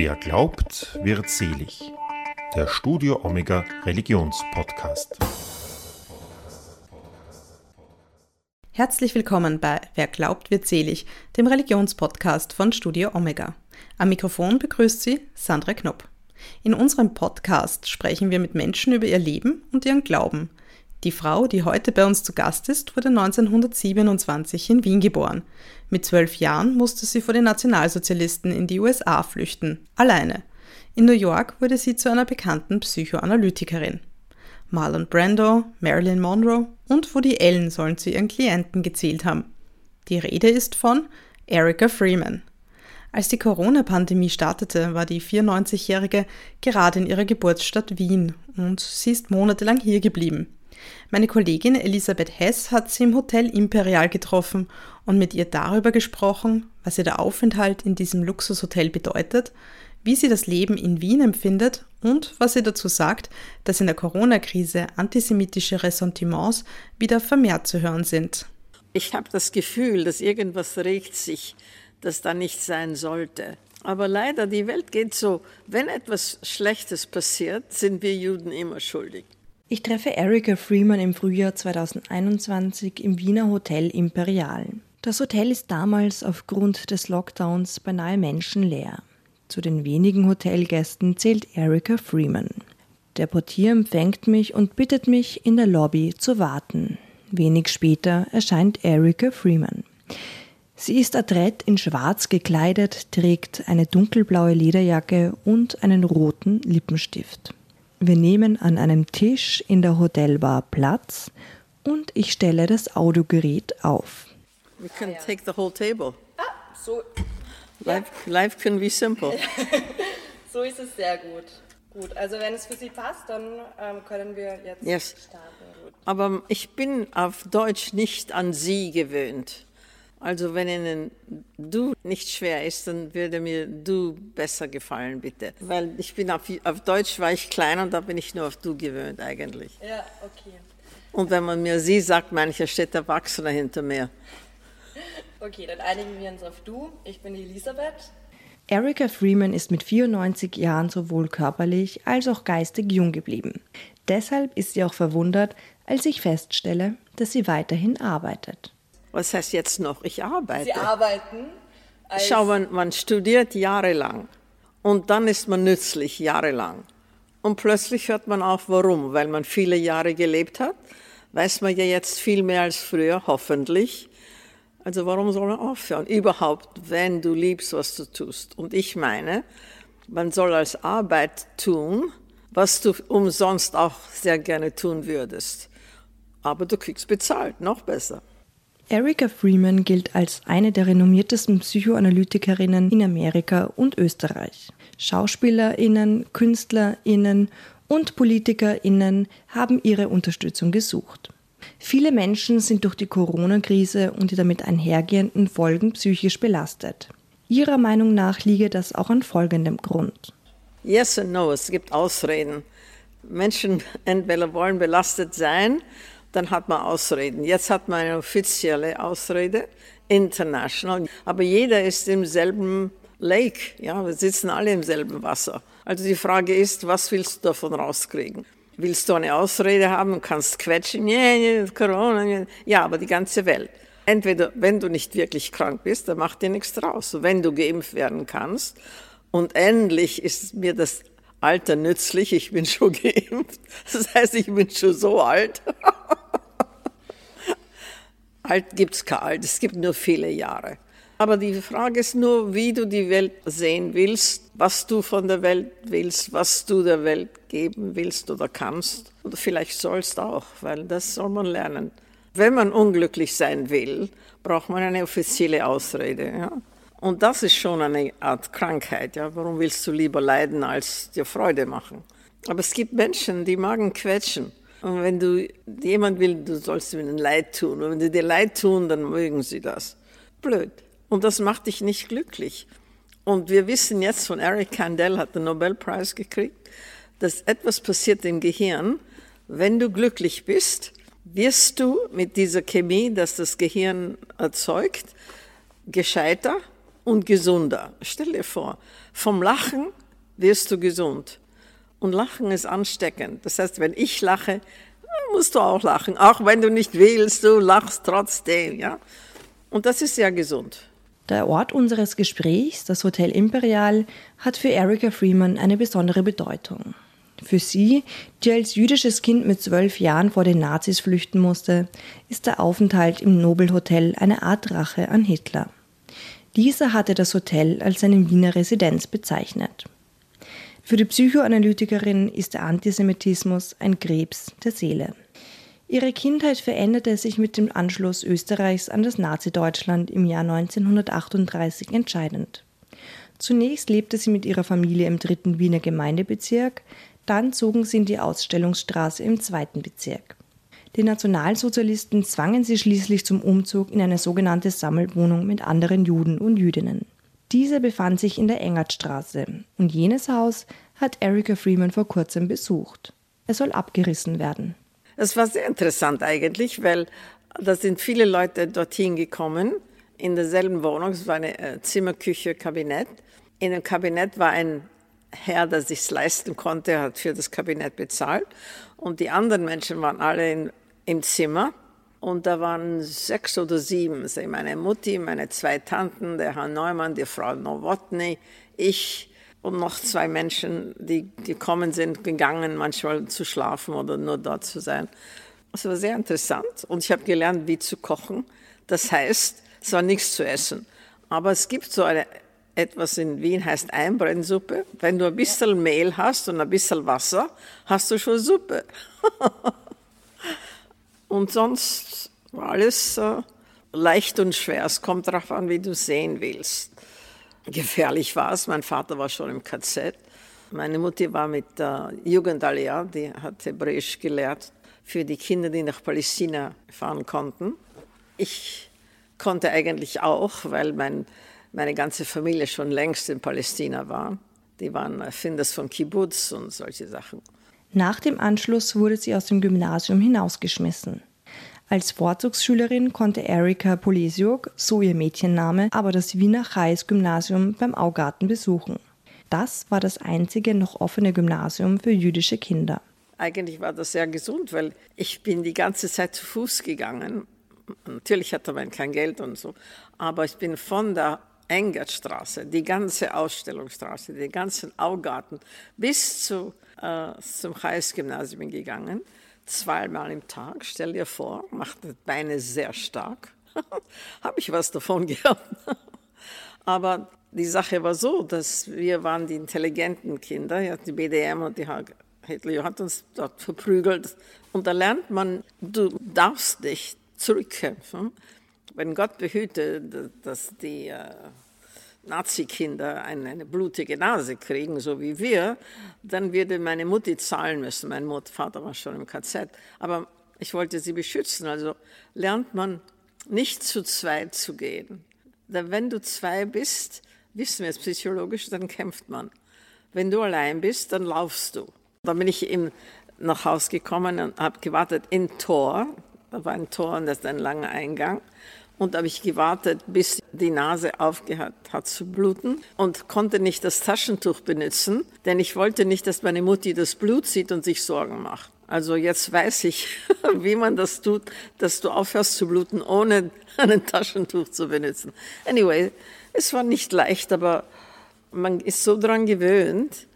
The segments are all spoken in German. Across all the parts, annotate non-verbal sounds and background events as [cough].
Wer glaubt, wird selig. Der Studio Omega Religionspodcast. Herzlich willkommen bei Wer glaubt, wird selig, dem Religionspodcast von Studio Omega. Am Mikrofon begrüßt Sie Sandra Knopp. In unserem Podcast sprechen wir mit Menschen über ihr Leben und ihren Glauben. Die Frau, die heute bei uns zu Gast ist, wurde 1927 in Wien geboren. Mit zwölf Jahren musste sie vor den Nationalsozialisten in die USA flüchten, alleine. In New York wurde sie zu einer bekannten Psychoanalytikerin. Marlon Brando, Marilyn Monroe und Woody Allen sollen zu ihren Klienten gezählt haben. Die Rede ist von Erica Freeman. Als die Corona-Pandemie startete, war die 94-Jährige gerade in ihrer Geburtsstadt Wien und sie ist monatelang hier geblieben. Meine Kollegin Elisabeth Hess hat sie im Hotel Imperial getroffen und mit ihr darüber gesprochen, was ihr der Aufenthalt in diesem Luxushotel bedeutet, wie sie das Leben in Wien empfindet und was sie dazu sagt, dass in der Corona-Krise antisemitische Ressentiments wieder vermehrt zu hören sind. Ich habe das Gefühl, dass irgendwas regt sich, das da nicht sein sollte. Aber leider, die Welt geht so, wenn etwas Schlechtes passiert, sind wir Juden immer schuldig. Ich treffe Erika Freeman im Frühjahr 2021 im Wiener Hotel Imperial. Das Hotel ist damals aufgrund des Lockdowns beinahe menschenleer. Zu den wenigen Hotelgästen zählt Erika Freeman. Der Portier empfängt mich und bittet mich, in der Lobby zu warten. Wenig später erscheint Erika Freeman. Sie ist adrett in schwarz gekleidet, trägt eine dunkelblaue Lederjacke und einen roten Lippenstift. Wir nehmen an einem Tisch in der Hotelbar Platz und ich stelle das Audiogerät auf. We can take the whole table. Ah, so. Life, life can be simple. [laughs] so ist es sehr gut. Gut, also wenn es für Sie passt, dann ähm, können wir jetzt Yes. starten. Gut. Aber ich bin auf Deutsch nicht an Sie gewöhnt. Also wenn Ihnen du nicht schwer ist, dann würde mir du besser gefallen, bitte. Weil ich bin auf, auf Deutsch war ich klein und da bin ich nur auf du gewöhnt eigentlich. Ja, okay. Und wenn man mir sie sagt, mancher steht Erwachsener hinter mir. Okay, dann einigen wir uns auf du. Ich bin Elisabeth. Erika Freeman ist mit 94 Jahren sowohl körperlich als auch geistig jung geblieben. Deshalb ist sie auch verwundert, als ich feststelle, dass sie weiterhin arbeitet. Was heißt jetzt noch? Ich arbeite. Sie arbeiten Schau, man, man studiert jahrelang und dann ist man nützlich jahrelang. Und plötzlich hört man auf, warum? Weil man viele Jahre gelebt hat. Weiß man ja jetzt viel mehr als früher, hoffentlich. Also warum soll man aufhören? Überhaupt, wenn du liebst, was du tust. Und ich meine, man soll als Arbeit tun, was du umsonst auch sehr gerne tun würdest. Aber du kriegst bezahlt, noch besser. Erika Freeman gilt als eine der renommiertesten Psychoanalytikerinnen in Amerika und Österreich. Schauspielerinnen, Künstlerinnen und Politikerinnen haben ihre Unterstützung gesucht. Viele Menschen sind durch die Corona-Krise und die damit einhergehenden Folgen psychisch belastet. Ihrer Meinung nach liege das auch an folgendem Grund. Yes and no, es gibt Ausreden. Menschen entweder wollen belastet sein, dann hat man Ausreden. Jetzt hat man eine offizielle Ausrede, international. Aber jeder ist im selben Lake. Ja, wir sitzen alle im selben Wasser. Also die Frage ist, was willst du davon rauskriegen? Willst du eine Ausrede haben kannst quetschen? Ja, ja, Corona. Ja. ja, aber die ganze Welt. Entweder, wenn du nicht wirklich krank bist, dann macht dir nichts draus. Wenn du geimpft werden kannst und endlich ist mir das Alter nützlich, ich bin schon [laughs] geimpft. Das heißt, ich bin schon so alt. [laughs] alt gibt's kein alt, es gibt nur viele Jahre. Aber die Frage ist nur, wie du die Welt sehen willst, was du von der Welt willst, was du der Welt geben willst oder kannst. Oder vielleicht sollst auch, weil das soll man lernen. Wenn man unglücklich sein will, braucht man eine offizielle Ausrede. Ja? Und das ist schon eine Art Krankheit. Ja? Warum willst du lieber leiden, als dir Freude machen? Aber es gibt Menschen, die magen quetschen. Und wenn du jemand will, du sollst ihnen Leid tun. Und wenn sie dir Leid tun, dann mögen sie das. Blöd. Und das macht dich nicht glücklich. Und wir wissen jetzt von Eric Kandel, hat den Nobelpreis gekriegt, dass etwas passiert im Gehirn. Wenn du glücklich bist, wirst du mit dieser Chemie, das das Gehirn erzeugt, gescheiter und gesunder. Stell dir vor, vom Lachen wirst du gesund. Und Lachen ist ansteckend. Das heißt, wenn ich lache, musst du auch lachen. Auch wenn du nicht willst, du lachst trotzdem, ja. Und das ist sehr gesund. Der Ort unseres Gesprächs, das Hotel Imperial, hat für Erika Freeman eine besondere Bedeutung. Für sie, die als jüdisches Kind mit zwölf Jahren vor den Nazis flüchten musste, ist der Aufenthalt im Nobelhotel eine Art Rache an Hitler. Dieser hatte das Hotel als seine Wiener Residenz bezeichnet. Für die Psychoanalytikerin ist der Antisemitismus ein Krebs der Seele. Ihre Kindheit veränderte sich mit dem Anschluss Österreichs an das Nazi-Deutschland im Jahr 1938 entscheidend. Zunächst lebte sie mit ihrer Familie im dritten Wiener Gemeindebezirk, dann zogen sie in die Ausstellungsstraße im zweiten Bezirk. Die Nationalsozialisten zwangen sie schließlich zum Umzug in eine sogenannte Sammelwohnung mit anderen Juden und Jüdinnen. Diese befand sich in der Engertstraße und jenes Haus hat Erika Freeman vor kurzem besucht. Es soll abgerissen werden. Das war sehr interessant eigentlich, weil da sind viele Leute dorthin gekommen, in derselben Wohnung. Es war eine äh, Zimmerküche, Kabinett. In dem Kabinett war ein Herr, der sich leisten konnte, hat für das Kabinett bezahlt. Und die anderen Menschen waren alle in, im Zimmer. Und da waren sechs oder sieben. Meine Mutti, meine zwei Tanten, der Herr Neumann, die Frau Nowotny, ich und noch zwei Menschen, die gekommen sind, gegangen, manchmal zu schlafen oder nur dort zu sein. Es war sehr interessant und ich habe gelernt, wie zu kochen. Das heißt, es war nichts zu essen. Aber es gibt so eine, etwas in Wien, heißt Einbrennsuppe. Wenn du ein bisschen Mehl hast und ein bisschen Wasser, hast du schon Suppe. [laughs] und sonst war alles äh, leicht und schwer. Es kommt darauf an, wie du sehen willst. Gefährlich war es. Mein Vater war schon im KZ. Meine Mutter war mit der Jugendallianz, die hat Hebräisch gelehrt für die Kinder, die nach Palästina fahren konnten. Ich konnte eigentlich auch, weil mein, meine ganze Familie schon längst in Palästina war. Die waren Erfinders von Kibbutz und solche Sachen. Nach dem Anschluss wurde sie aus dem Gymnasium hinausgeschmissen. Als Vorzugsschülerin konnte Erika Polesiuk, so ihr Mädchenname, aber das Wiener Chais-Gymnasium beim Augarten besuchen. Das war das einzige noch offene Gymnasium für jüdische Kinder. Eigentlich war das sehr gesund, weil ich bin die ganze Zeit zu Fuß gegangen. Natürlich hatte man kein Geld und so, aber ich bin von der Engertstraße, die ganze Ausstellungsstraße, den ganzen Augarten bis zu, äh, zum Chais-Gymnasium gegangen zweimal im Tag, stell dir vor, macht die Beine sehr stark. [laughs] Habe ich was davon [laughs] gehabt. Aber die Sache war so, dass wir waren die intelligenten Kinder, ja, die BDM und die Hitler hat uns dort verprügelt. Und da lernt man, du darfst nicht zurückkämpfen. Wenn Gott behüte, dass die äh, Nazi-Kinder eine, blutige Nase kriegen, so wie wir, dann würde meine Mutti zahlen müssen. Mein Vater war schon im KZ. Aber ich wollte sie beschützen. Also lernt man nicht zu zweit zu gehen. Denn wenn du zwei bist, wissen wir es psychologisch, dann kämpft man. Wenn du allein bist, dann laufst du. Dann bin ich eben nach Hause gekommen und habe gewartet in Tor. Da war ein Tor und das ist ein langer Eingang. Und habe ich gewartet, bis die Nase aufgehört hat zu bluten und konnte nicht das Taschentuch benutzen, denn ich wollte nicht, dass meine Mutti das Blut sieht und sich Sorgen macht. Also jetzt weiß ich, [laughs] wie man das tut, dass du aufhörst zu bluten, ohne [laughs] ein Taschentuch zu benutzen. Anyway, es war nicht leicht, aber man ist so dran gewöhnt.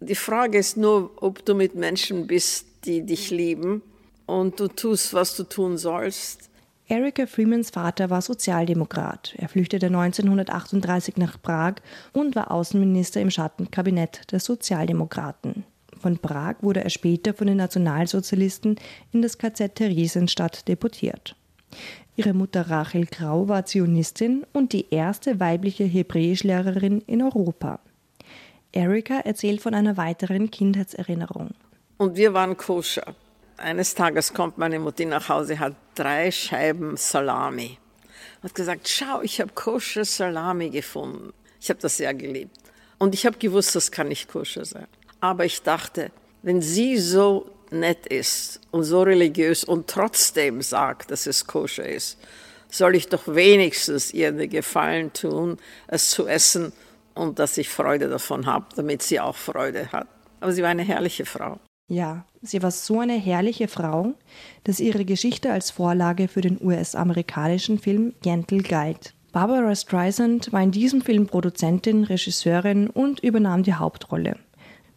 Die Frage ist nur, ob du mit Menschen bist, die dich lieben und du tust, was du tun sollst Erika Freemans Vater war Sozialdemokrat. Er flüchtete 1938 nach Prag und war Außenminister im Schattenkabinett der Sozialdemokraten. Von Prag wurde er später von den Nationalsozialisten in das KZ Theresienstadt deportiert. Ihre Mutter Rachel Grau war Zionistin und die erste weibliche Hebräischlehrerin in Europa. Erika erzählt von einer weiteren Kindheitserinnerung. Und wir waren koscher. Eines Tages kommt meine Mutter nach Hause, hat drei Scheiben Salami. Hat gesagt, schau, ich habe koscher Salami gefunden. Ich habe das sehr geliebt. Und ich habe gewusst, das kann nicht koscher sein. Aber ich dachte, wenn sie so nett ist und so religiös und trotzdem sagt, dass es koscher ist, soll ich doch wenigstens ihr den Gefallen tun, es zu essen und dass ich Freude davon habe, damit sie auch Freude hat. Aber sie war eine herrliche Frau. Ja, sie war so eine herrliche Frau, dass ihre Geschichte als Vorlage für den US-amerikanischen Film Gentle galt. Barbara Streisand war in diesem Film Produzentin, Regisseurin und übernahm die Hauptrolle.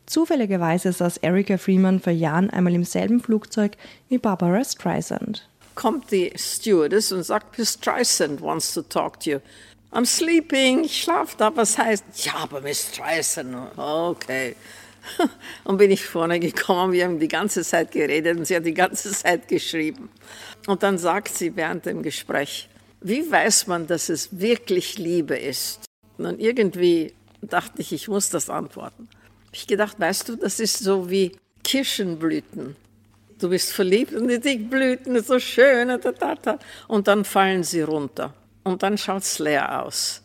Zufälligerweise saß Erika Freeman vor Jahren einmal im selben Flugzeug wie Barbara Streisand. Kommt die Stewardess und sagt, Miss Streisand wants to talk to you. I'm sleeping, ich schlafe da. Was heißt? Ja, aber Miss Streisand. Okay. [laughs] Und bin ich vorne gekommen, wir haben die ganze Zeit geredet und sie hat die ganze [laughs] Zeit geschrieben. Und dann sagt sie während dem Gespräch, wie weiß man, dass es wirklich Liebe ist? Und irgendwie dachte ich, ich muss das antworten. Ich gedacht, weißt du, das ist so wie Kirschenblüten. Du bist verliebt und die Blüten so schön und dann fallen sie runter und dann schaut es leer aus.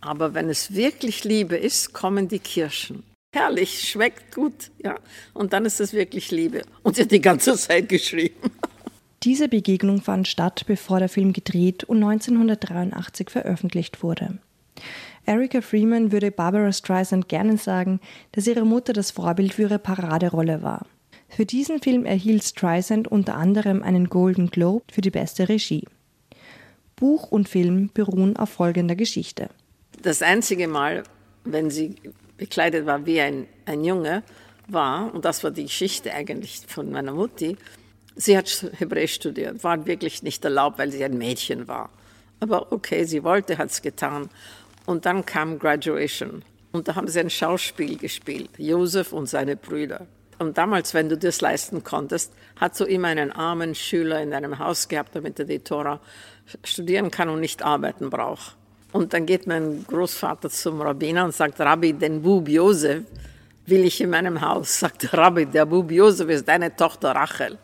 Aber wenn es wirklich Liebe ist, kommen die Kirschen herrlich, schmeckt gut, ja. Und dann ist es wirklich Liebe. Und sie hat die ganze Zeit geschrieben. Diese Begegnung fand statt, bevor der Film gedreht und 1983 veröffentlicht wurde. Erika Freeman würde Barbara Streisand gerne sagen, dass ihre Mutter das Vorbild für ihre Paraderolle war. Für diesen Film erhielt Streisand unter anderem einen Golden Globe für die beste Regie. Buch und Film beruhen auf folgender Geschichte. Das einzige Mal, wenn sie bekleidet war wie ein, ein Junge, war, und das war die Geschichte eigentlich von meiner Mutti, sie hat Hebräisch studiert, war wirklich nicht erlaubt, weil sie ein Mädchen war. Aber okay, sie wollte, hat es getan. Und dann kam Graduation. Und da haben sie ein Schauspiel gespielt, Josef und seine Brüder. Und damals, wenn du das leisten konntest, hat so immer einen armen Schüler in einem Haus gehabt, damit er die Tora studieren kann und nicht arbeiten braucht. Und dann geht mein Großvater zum Rabbiner und sagt, Rabbi, den Bub Josef will ich in meinem Haus. Sagt Rabbi, der Bub Josef ist deine Tochter Rachel.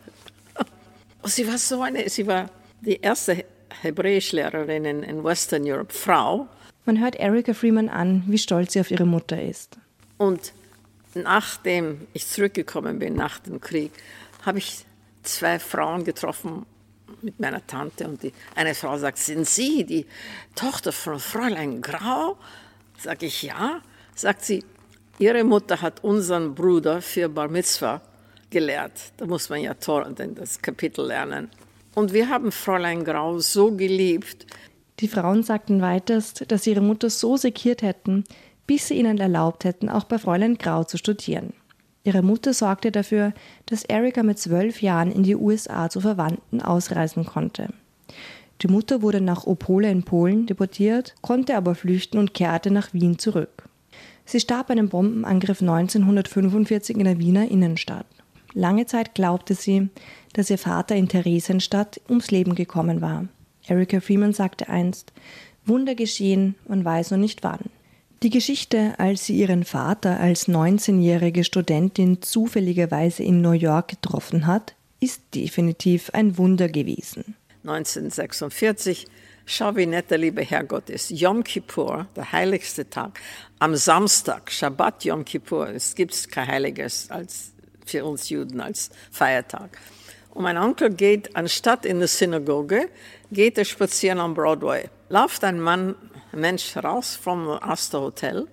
[laughs] Und sie war so eine, sie war die erste Hebräischlehrerin in, in Western Europe, Frau. Man hört Erika Freeman an, wie stolz sie auf ihre Mutter ist. Und nachdem ich zurückgekommen bin, nach dem Krieg, habe ich zwei Frauen getroffen, mit meiner Tante und die, eine Frau sagt, sind Sie die Tochter von Fräulein Grau? Sag ich, ja. Sagt sie, Ihre Mutter hat unseren Bruder für Bar Mitzvah gelehrt. Da muss man ja das Kapitel lernen. Und wir haben Fräulein Grau so geliebt. Die Frauen sagten weiters, dass sie ihre Mutter so sekiert hätten, bis sie ihnen erlaubt hätten, auch bei Fräulein Grau zu studieren. Ihre Mutter sorgte dafür, dass Erika mit zwölf Jahren in die USA zu Verwandten ausreisen konnte. Die Mutter wurde nach Opole in Polen deportiert, konnte aber flüchten und kehrte nach Wien zurück. Sie starb bei einem Bombenangriff 1945 in der Wiener Innenstadt. Lange Zeit glaubte sie, dass ihr Vater in Theresienstadt ums Leben gekommen war. Erika Freeman sagte einst, Wunder geschehen, man weiß noch nicht wann. Die Geschichte, als sie ihren Vater als 19-jährige Studentin zufälligerweise in New York getroffen hat, ist definitiv ein Wunder gewesen. 1946, schau wie nett der liebe Herrgott ist. Yom Kippur, der heiligste Tag, am Samstag, Shabbat Yom Kippur, es gibt kein Heiliges als für uns Juden als Feiertag. Und mein Onkel geht, anstatt in die Synagoge, geht er spazieren am Broadway. Läuft ein Mann Mensch raus vom Astor Hotel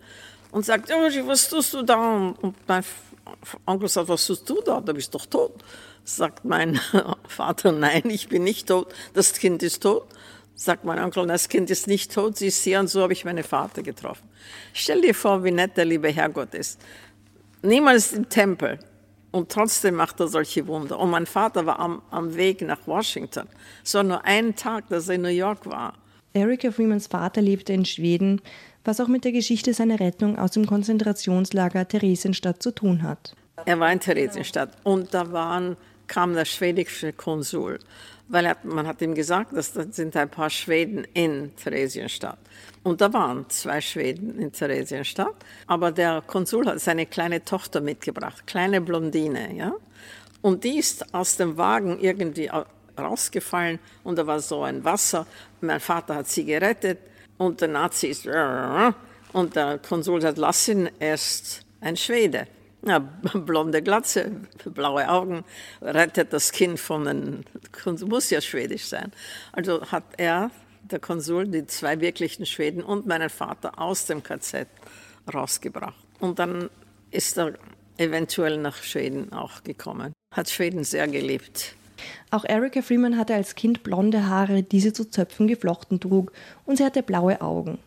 und sagt, oh, was tust du da? Und mein Onkel sagt, was tust du da? Da bist du doch tot. Sagt mein [laughs] Vater, nein, ich bin nicht tot, das Kind ist tot. Sagt mein Onkel, das Kind ist nicht tot, sie ist hier und so habe ich meinen Vater getroffen. Stell dir vor, wie nett der liebe Herrgott ist. Niemals im Tempel. Und trotzdem macht er solche Wunder. Und mein Vater war am, am Weg nach Washington. Es war nur ein Tag, dass er in New York war. Erika Freemans Vater lebte in Schweden, was auch mit der Geschichte seiner Rettung aus dem Konzentrationslager Theresienstadt zu tun hat. Er war in Theresienstadt und da waren, kam der schwedische Konsul, weil er, man hat ihm gesagt, dass da sind ein paar Schweden in Theresienstadt. Und da waren zwei Schweden in Theresienstadt, aber der Konsul hat seine kleine Tochter mitgebracht, kleine Blondine, ja. Und die ist aus dem Wagen irgendwie rausgefallen und da war so ein Wasser. Mein Vater hat sie gerettet und der Nazi ist und der Konsul sagt, lass ihn erst ein Schwede. Ja, [laughs] blonde Glatze, blaue Augen, rettet das Kind von den, muss ja schwedisch sein. Also hat er der Konsul die zwei wirklichen Schweden und meinen Vater aus dem KZ rausgebracht. Und dann ist er eventuell nach Schweden auch gekommen. Hat Schweden sehr geliebt. Auch Erika Freeman hatte als Kind blonde Haare, die sie zu Zöpfen geflochten trug, und sie hatte blaue Augen.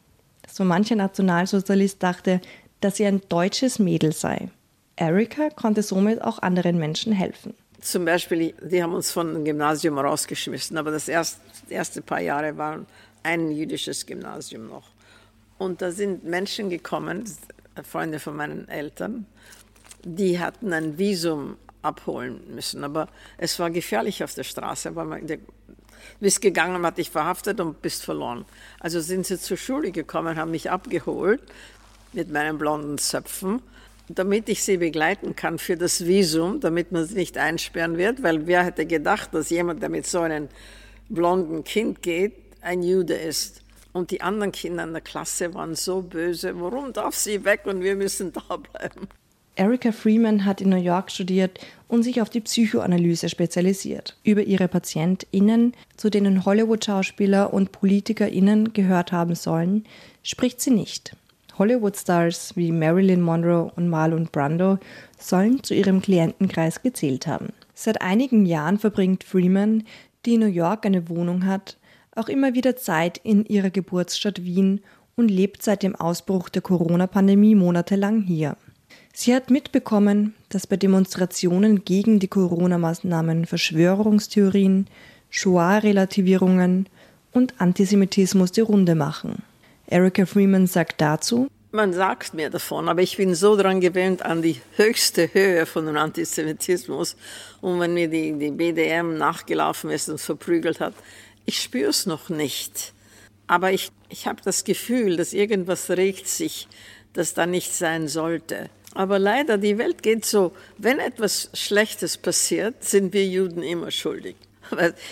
So mancher Nationalsozialist dachte, dass sie ein deutsches Mädel sei. Erika konnte somit auch anderen Menschen helfen. Zum Beispiel, die haben uns von dem Gymnasium rausgeschmissen, aber das erste, erste paar Jahre war ein jüdisches Gymnasium noch. Und da sind Menschen gekommen, Freunde von meinen Eltern, die hatten ein Visum abholen müssen. Aber es war gefährlich auf der Straße, weil man, der, bist gegangen, hat dich verhaftet und bist verloren. Also sind sie zur Schule gekommen, haben mich abgeholt mit meinen blonden Zöpfen, damit ich sie begleiten kann für das Visum, damit man sie nicht einsperren wird, weil wer hätte gedacht, dass jemand, der mit so einem blonden Kind geht, ein Jude ist. Und die anderen Kinder in der Klasse waren so böse, warum darf sie weg und wir müssen da bleiben? Erika Freeman hat in New York studiert und sich auf die Psychoanalyse spezialisiert. Über ihre PatientInnen, zu denen Hollywood-Schauspieler und PolitikerInnen gehört haben sollen, spricht sie nicht. Hollywood-Stars wie Marilyn Monroe und Marlon Brando sollen zu ihrem Klientenkreis gezählt haben. Seit einigen Jahren verbringt Freeman, die in New York eine Wohnung hat, auch immer wieder Zeit in ihrer Geburtsstadt Wien und lebt seit dem Ausbruch der Corona-Pandemie monatelang hier. Sie hat mitbekommen, dass bei Demonstrationen gegen die Corona-Maßnahmen Verschwörungstheorien, Shoah-Relativierungen und Antisemitismus die Runde machen. Erika Freeman sagt dazu, man sagt mir davon, aber ich bin so daran gewöhnt an die höchste Höhe von dem Antisemitismus. Und wenn mir die, die BDM nachgelaufen ist und verprügelt hat, ich spüre es noch nicht. Aber ich, ich habe das Gefühl, dass irgendwas regt sich, das da nicht sein sollte. Aber leider, die Welt geht so, wenn etwas Schlechtes passiert, sind wir Juden immer schuldig.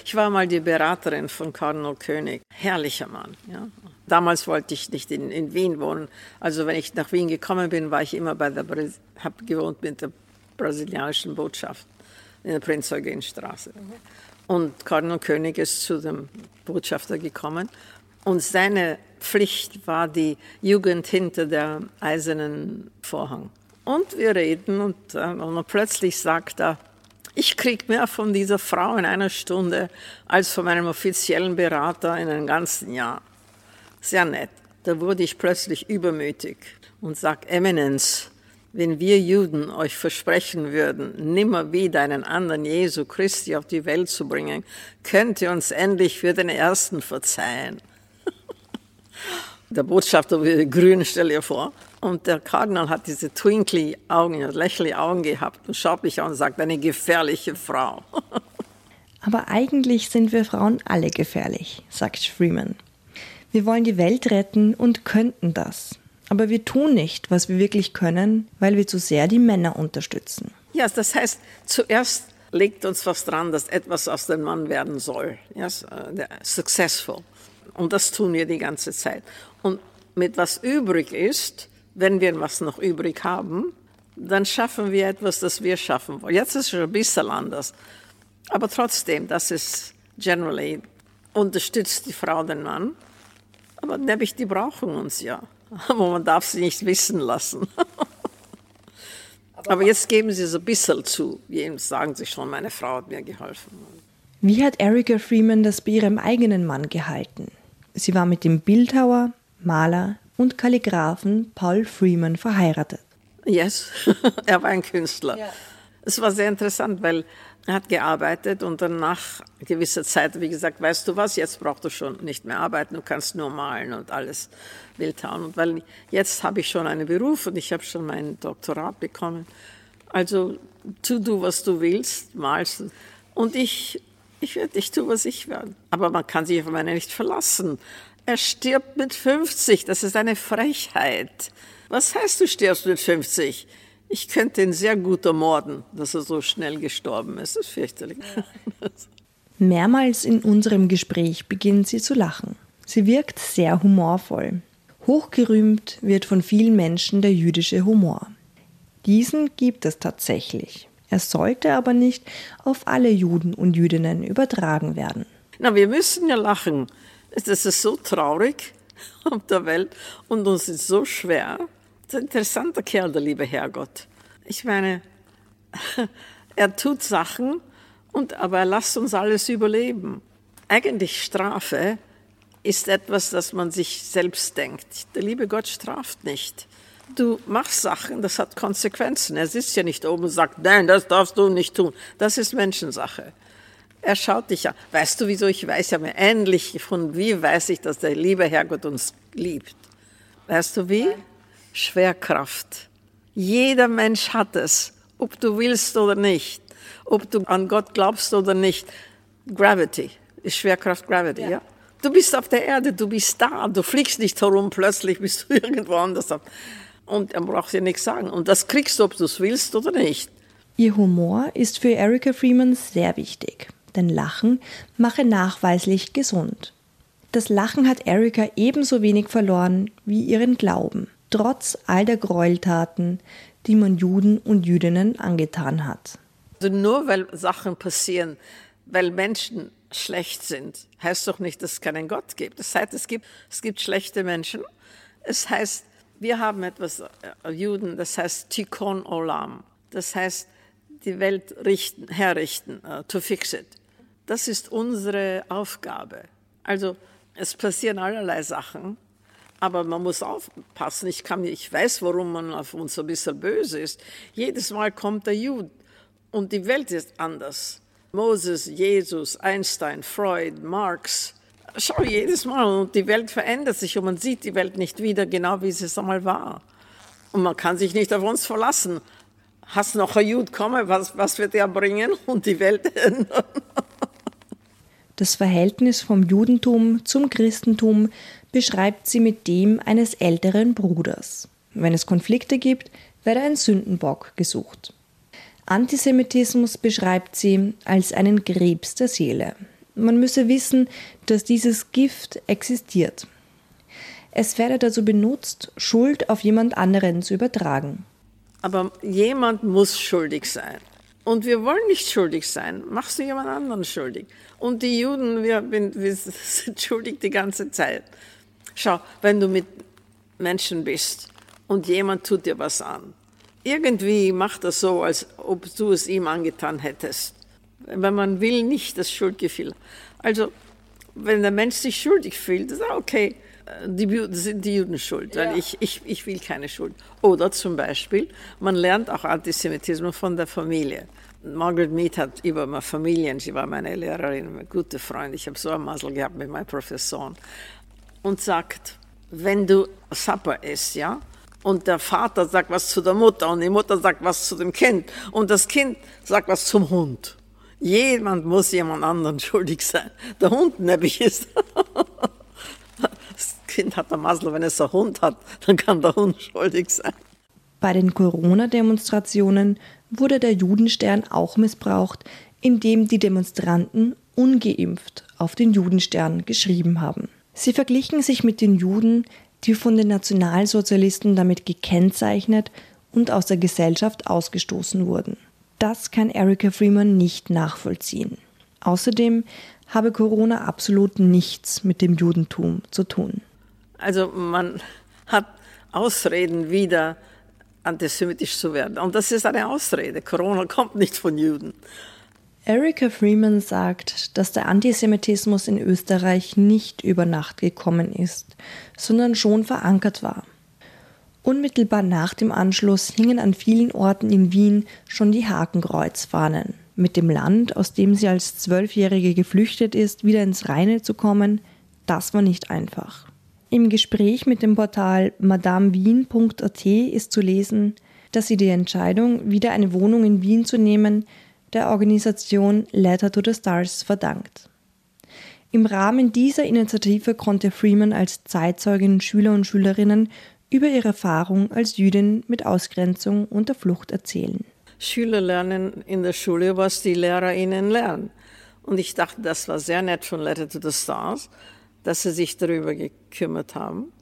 Ich war mal die Beraterin von Kardinal König. Herrlicher Mann. Ja. Damals wollte ich nicht in, in, Wien wohnen. Also wenn ich nach Wien gekommen bin, war ich immer bei der, habe gewohnt mit der brasilianischen Botschaft in der Prinz Eugen Straße. Und Kardinal König ist zu dem Botschafter gekommen und seine Pflicht war die Jugend hinter der eisernen Vorhang. Und wir reden und, und plötzlich sagt er, ich kriege mehr von dieser Frau in einer Stunde als von meinem offiziellen Berater in einem ganzen Jahr. Sehr nett. Da wurde ich plötzlich übermütig und sag, Eminenz, wenn wir Juden euch versprechen würden, nimmer wieder einen anderen Jesu Christi auf die Welt zu bringen, könnt ihr uns endlich für den ersten verzeihen. [laughs] Der Botschafter wurde grün, stell dir vor. Und der Kardinal hat diese twinkly Augen, lächelnde Augen gehabt und schaut mich an und sagt, eine gefährliche Frau. [laughs] Aber eigentlich sind wir Frauen alle gefährlich, sagt Freeman. Wir wollen die Welt retten und könnten das. Aber wir tun nicht, was wir wirklich können, weil wir zu sehr die Männer unterstützen. Ja, das heißt, zuerst legt uns was dran, dass etwas aus dem Mann werden soll. Yes, uh, successful. Und das tun wir die ganze Zeit. Und mit was übrig ist, wenn wir was noch übrig haben, dann schaffen wir etwas, das wir schaffen wollen. Jetzt ist es schon ein bisschen anders. Aber trotzdem, das ist generally, unterstützt die Frau den Mann. Aber nämlich, die brauchen uns ja. [laughs] Aber man darf sie nicht wissen lassen. Aber jetzt geben sie so ein bisschen zu. Jedenfalls sagen sie schon, meine Frau hat mir geholfen. Wie hat Erika Freeman das bei ihrem eigenen Mann gehalten? Sie war mit dem Bildhauer, Maler und Kalligraphen Paul Freeman verheiratet. Yes, [laughs] er war ein Künstler. Ja. Es war sehr interessant, weil er hat gearbeitet und dann nach gewisser Zeit, wie gesagt, weißt du was, jetzt brauchst du schon nicht mehr arbeiten, du kannst nur malen und alles Bildhauern. Und weil jetzt habe ich schon einen Beruf und ich habe schon mein Doktorat bekommen. Also tu du, was du willst, malst. Und ich ich werde nicht tun, was ich werde. Aber man kann sich auf meine nicht verlassen. Er stirbt mit 50. Das ist eine Frechheit. Was heißt, du stirbst mit 50? Ich könnte ihn sehr gut ermorden, dass er so schnell gestorben ist. Das ist fürchterlich. [laughs] Mehrmals in unserem Gespräch beginnt sie zu lachen. Sie wirkt sehr humorvoll. Hochgerühmt wird von vielen Menschen der jüdische Humor. Diesen gibt es tatsächlich. Er sollte aber nicht auf alle Juden und Jüdinnen übertragen werden. Na, wir müssen ja lachen. Das ist so traurig [laughs] auf der Welt und uns ist so schwer. Das ist ein interessanter Kerl, der liebe Herrgott. Ich meine, [laughs] er tut Sachen, und, aber er lässt uns alles überleben. Eigentlich Strafe ist etwas, das man sich selbst denkt. Der liebe Gott straft nicht. Du machst Sachen, das hat Konsequenzen. Er sitzt ja nicht oben und sagt, nein, das darfst du nicht tun. Das ist Menschensache. Er schaut dich an. Weißt du, wieso ich weiß ja mir ähnlich von wie weiß ich, dass der liebe Herrgott uns liebt? Weißt du wie? Schwerkraft. Jeder Mensch hat es, ob du willst oder nicht, ob du an Gott glaubst oder nicht. Gravity ist Schwerkraft, Gravity, ja. ja? Du bist auf der Erde, du bist da, du fliegst nicht herum, plötzlich bist du [laughs] irgendwo anders. Und er braucht dir nichts sagen. Und das kriegst du, ob du es willst oder nicht. Ihr Humor ist für Erika Freeman sehr wichtig, denn Lachen mache nachweislich gesund. Das Lachen hat Erika ebenso wenig verloren wie ihren Glauben, trotz all der Gräueltaten, die man Juden und Jüdinnen angetan hat. Also nur weil Sachen passieren, weil Menschen schlecht sind, heißt doch nicht, dass es keinen Gott gibt. Das heißt, es gibt, es gibt schlechte Menschen. Es heißt, wir haben etwas, äh, Juden, das heißt Tikkun Olam. Das heißt, die Welt richten, herrichten, uh, to fix it. Das ist unsere Aufgabe. Also es passieren allerlei Sachen, aber man muss aufpassen. Ich, kann, ich weiß, warum man auf uns so ein bisschen böse ist. Jedes Mal kommt der Jude und die Welt ist anders. Moses, Jesus, Einstein, Freud, Marx. Schau jedes Mal und die Welt verändert sich und man sieht die Welt nicht wieder genau, wie sie es einmal war. Und man kann sich nicht auf uns verlassen. Hast noch ein Jud kommen, was, was wird er bringen und die Welt ändern? [laughs] Das Verhältnis vom Judentum zum Christentum beschreibt sie mit dem eines älteren Bruders. Wenn es Konflikte gibt, werde ein Sündenbock gesucht. Antisemitismus beschreibt sie als einen Krebs der Seele. Man müsse wissen, dass dieses Gift existiert. Es werde dazu benutzt, Schuld auf jemand anderen zu übertragen. Aber jemand muss schuldig sein. Und wir wollen nicht schuldig sein. Machst du jemand anderen schuldig? Und die Juden, wir, wir [laughs] sind schuldig die ganze Zeit. Schau, wenn du mit Menschen bist und jemand tut dir was an, irgendwie macht er so, als ob du es ihm angetan hättest. Weil man will nicht das Schuldgefühl. Also, wenn der Mensch sich schuldig fühlt, ist er okay, die, sind die Juden schuld, weil ja. ich, ich, ich will keine Schuld. Oder zum Beispiel, man lernt auch Antisemitismus von der Familie. Margaret Mead hat über meine Familien, sie war meine Lehrerin, eine gute Freundin, ich habe so ein Masel gehabt mit meinen Professoren, und sagt, wenn du Supper isst, ja, und der Vater sagt was zu der Mutter und die Mutter sagt was zu dem Kind und das Kind sagt was zum Hund. Jemand muss jemand anderen [laughs] schuldig sein. Der Hund nämlich ist. Kind hat der Masel, wenn es einen Hund hat, dann kann der Hund schuldig sein. Bei den Corona-Demonstrationen wurde der Judenstern auch missbraucht, indem die Demonstranten ungeimpft auf den Judenstern geschrieben haben. Sie verglichen sich mit den Juden, die von den Nationalsozialisten damit gekennzeichnet und aus der Gesellschaft ausgestoßen wurden. Das kann Erika Freeman nicht nachvollziehen. Außerdem habe Corona absolut nichts mit dem Judentum zu tun. Also man hat Ausreden, wieder antisemitisch zu werden. Und das ist eine Ausrede. Corona kommt nicht von Juden. Erika Freeman sagt, dass der Antisemitismus in Österreich nicht über Nacht gekommen ist, sondern schon verankert war. Unmittelbar nach dem Anschluss hingen an vielen Orten in Wien schon die Hakenkreuzfahnen. Mit dem Land, aus dem sie als Zwölfjährige geflüchtet ist, wieder ins Reine zu kommen, das war nicht einfach. Im Gespräch mit dem Portal madamewien.at ist zu lesen, dass sie die Entscheidung, wieder eine Wohnung in Wien zu nehmen, der Organisation Letter to the Stars verdankt. Im Rahmen dieser Initiative konnte Freeman als Zeitzeugin Schüler und Schülerinnen über ihre Erfahrung als Jüdin mit Ausgrenzung und der Flucht erzählen. Schüler lernen in der Schule, was die Lehrer ihnen lernen. Und ich dachte, das war sehr nett von Letter to the Stars, dass sie sich darüber gekümmert haben.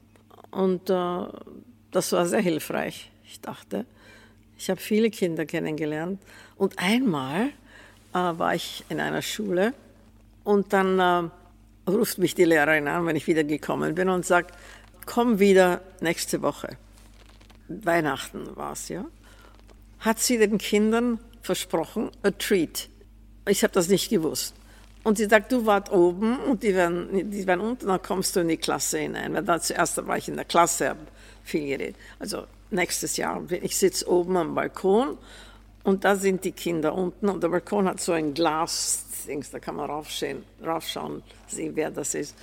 Und äh, das war sehr hilfreich. Ich dachte, ich habe viele Kinder kennengelernt. Und einmal äh, war ich in einer Schule und dann äh, ruft mich die Lehrerin an, wenn ich wieder gekommen bin und sagt, komm wieder nächste Woche. Weihnachten war es, ja. Hat sie den Kindern versprochen, a treat. Ich habe das nicht gewusst. Und sie sagt, du wart oben und die werden, die werden unten, dann kommst du in die Klasse hinein. Weil da zuerst war ich in der Klasse, habe viel geredet. Also nächstes Jahr, ich sitze oben am Balkon und da sind die Kinder unten und der Balkon hat so ein Glas, da kann man raufschauen, raufschauen, sehen, wer das ist.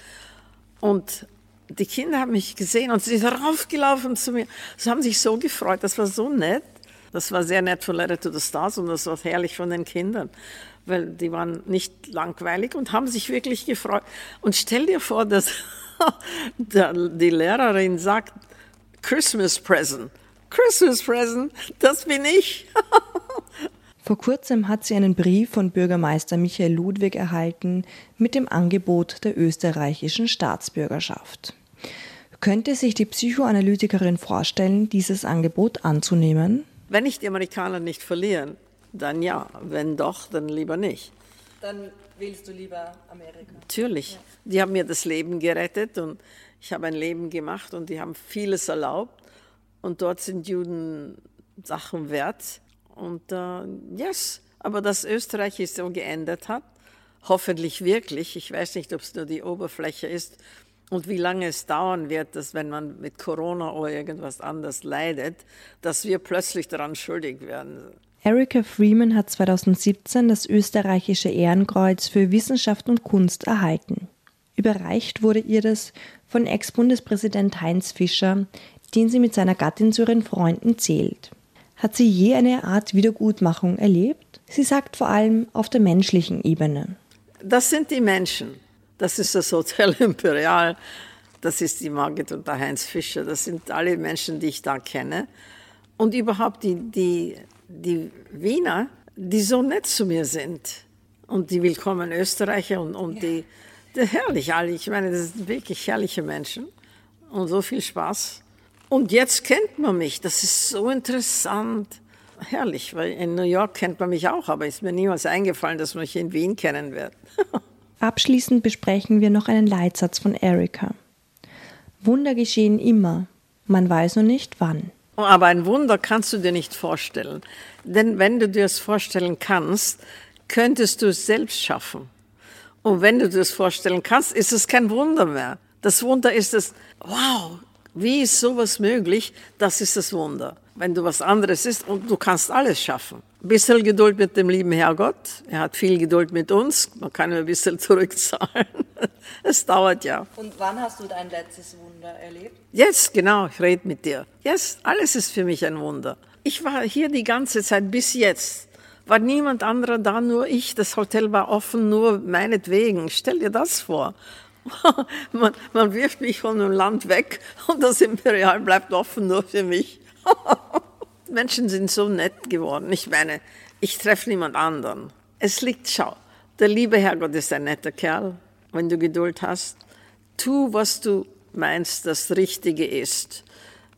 Und die Kinder haben mich gesehen und sie sind raufgelaufen zu mir. Sie haben sich so gefreut, das war so nett. Das war sehr nett von Letter to the Stars und das war herrlich von den Kindern, weil die waren nicht langweilig und haben sich wirklich gefreut. Und stell dir vor, dass [laughs] die Lehrerin sagt, Christmas present. Christmas present, das bin ich. [laughs] Vor kurzem hat sie einen Brief von Bürgermeister Michael Ludwig erhalten mit dem Angebot der österreichischen Staatsbürgerschaft. Könnte sich die Psychoanalytikerin vorstellen, dieses Angebot anzunehmen? Wenn ich die Amerikaner nicht verlieren, dann ja. Wenn doch, dann lieber nicht. Dann willst du lieber Amerika? Natürlich. Ja. Die haben mir das Leben gerettet und ich habe ein Leben gemacht und die haben vieles erlaubt. Und dort sind Juden Sachen wert. Und uh, yes, aber dass Österreich es so geändert hat, hoffentlich wirklich, ich weiß nicht, ob es nur die Oberfläche ist und wie lange es dauern wird, dass wenn man mit Corona oder irgendwas anders leidet, dass wir plötzlich daran schuldig werden. Erika Freeman hat 2017 das österreichische Ehrenkreuz für Wissenschaft und Kunst erhalten. Überreicht wurde ihr das von Ex-Bundespräsident Heinz Fischer, den sie mit seiner Gattin zu ihren Freunden zählt. Hat sie je eine Art Wiedergutmachung erlebt? Sie sagt vor allem auf der menschlichen Ebene. Das sind die Menschen. Das ist das Hotel Imperial. Das ist die Margit und der Heinz Fischer. Das sind alle Menschen, die ich da kenne. Und überhaupt die, die, die Wiener, die so nett zu mir sind. Und die willkommen Österreicher und, und ja. die, die herrlich alle. Ich meine, das sind wirklich herrliche Menschen. Und so viel Spaß. Und jetzt kennt man mich. Das ist so interessant. Herrlich, weil in New York kennt man mich auch, aber ist mir niemals eingefallen, dass man mich in Wien kennen wird. [laughs] Abschließend besprechen wir noch einen Leitsatz von Erika. Wunder geschehen immer, man weiß nur nicht wann. Aber ein Wunder kannst du dir nicht vorstellen. Denn wenn du dir es vorstellen kannst, könntest du es selbst schaffen. Und wenn du dir das vorstellen kannst, ist es kein Wunder mehr. Das Wunder ist es, wow, wie ist sowas möglich? Das ist das Wunder. Wenn du was anderes ist und du kannst alles schaffen. Ein bisschen Geduld mit dem lieben Herrgott. Er hat viel Geduld mit uns. Man kann ein bisschen [laughs] zurückzahlen. Es dauert ja. Und wann hast du dein letztes Wunder erlebt? Jetzt, genau. Ich rede mit dir. Jetzt, alles ist für mich ein Wunder. Ich war hier die ganze Zeit bis jetzt. War niemand anderer da, nur ich. Das Hotel war offen, nur meinetwegen. Stell dir das vor. [laughs] man, man wirft mich von dem Land weg und das Imperial bleibt offen nur für mich. [laughs] Menschen sind so nett geworden. Ich meine, ich treffe niemand anderen. Es liegt, schau, der liebe Herrgott ist ein netter Kerl, wenn du Geduld hast. Tu, was du meinst, das Richtige ist.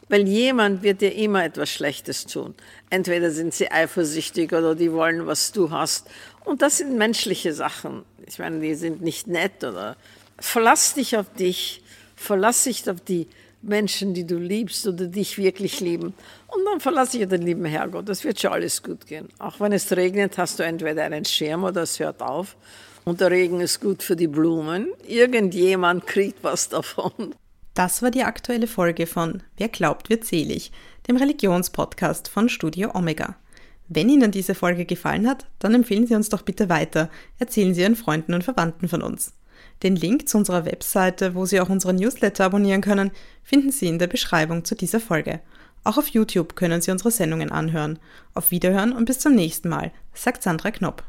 Weil jemand wird dir immer etwas Schlechtes tun. Entweder sind sie eifersüchtig oder die wollen, was du hast. Und das sind menschliche Sachen. Ich meine, die sind nicht nett oder verlass dich auf dich, verlass dich auf die Menschen, die du liebst oder dich wirklich lieben. Und dann verlasse ich den lieben Herrgott. Das wird schon alles gut gehen. Auch wenn es regnet, hast du entweder einen Schirm oder es hört auf. Und der Regen ist gut für die Blumen. Irgendjemand kriegt was davon. Das war die aktuelle Folge von Wer glaubt, wird selig, dem Religionspodcast von Studio Omega. Wenn Ihnen diese Folge gefallen hat, dann empfehlen Sie uns doch bitte weiter. Erzählen Sie Ihren Freunden und Verwandten von uns. Den Link zu unserer Webseite, wo Sie auch unseren Newsletter abonnieren können, finden Sie in der Beschreibung zu dieser Folge. Auch auf YouTube können Sie unsere Sendungen anhören. Auf Wiederhören und bis zum nächsten Mal, sagt Sandra Knopp.